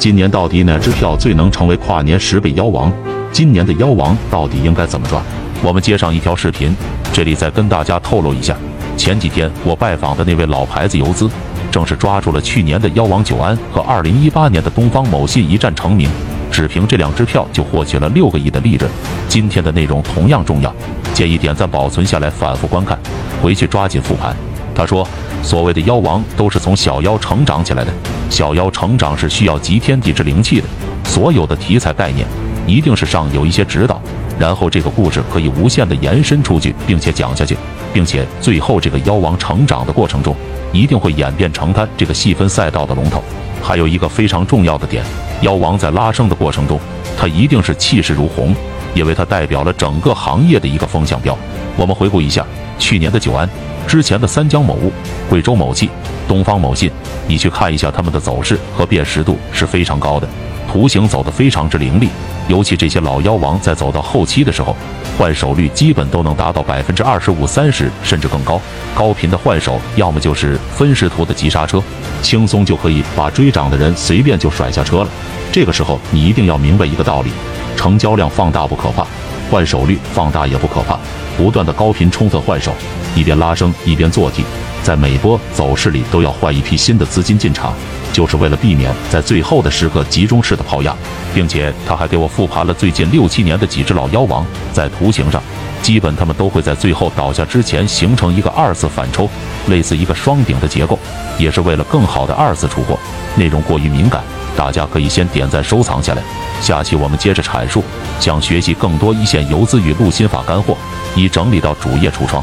今年到底哪支票最能成为跨年十倍妖王？今年的妖王到底应该怎么抓？我们接上一条视频，这里再跟大家透露一下，前几天我拜访的那位老牌子游资，正是抓住了去年的妖王九安和二零一八年的东方某信一战成名，只凭这两支票就获取了六个亿的利润。今天的内容同样重要，建议点赞保存下来，反复观看，回去抓紧复盘。他说：“所谓的妖王都是从小妖成长起来的，小妖成长是需要集天地之灵气的。所有的题材概念一定是上有一些指导，然后这个故事可以无限的延伸出去，并且讲下去，并且最后这个妖王成长的过程中，一定会演变成他这个细分赛道的龙头。还有一个非常重要的点，妖王在拉升的过程中，他一定是气势如虹，因为它代表了整个行业的一个风向标。我们回顾一下去年的九安。”之前的三江某物、贵州某气、东方某信，你去看一下它们的走势和辨识度是非常高的，图形走得非常之凌厉。尤其这些老妖王在走到后期的时候，换手率基本都能达到百分之二十五、三十甚至更高。高频的换手，要么就是分时图的急刹车，轻松就可以把追涨的人随便就甩下车了。这个时候你一定要明白一个道理：成交量放大不可怕，换手率放大也不可怕。不断的高频充分换手。一边拉升一边做题，在每波走势里都要换一批新的资金进场，就是为了避免在最后的时刻集中式的抛压，并且他还给我复盘了最近六七年的几只老妖王，在图形上，基本他们都会在最后倒下之前形成一个二次反抽，类似一个双顶的结构，也是为了更好的二次出货。内容过于敏感，大家可以先点赞收藏下来，下期我们接着阐述。想学习更多一线游资与录心法干货，已整理到主页橱窗。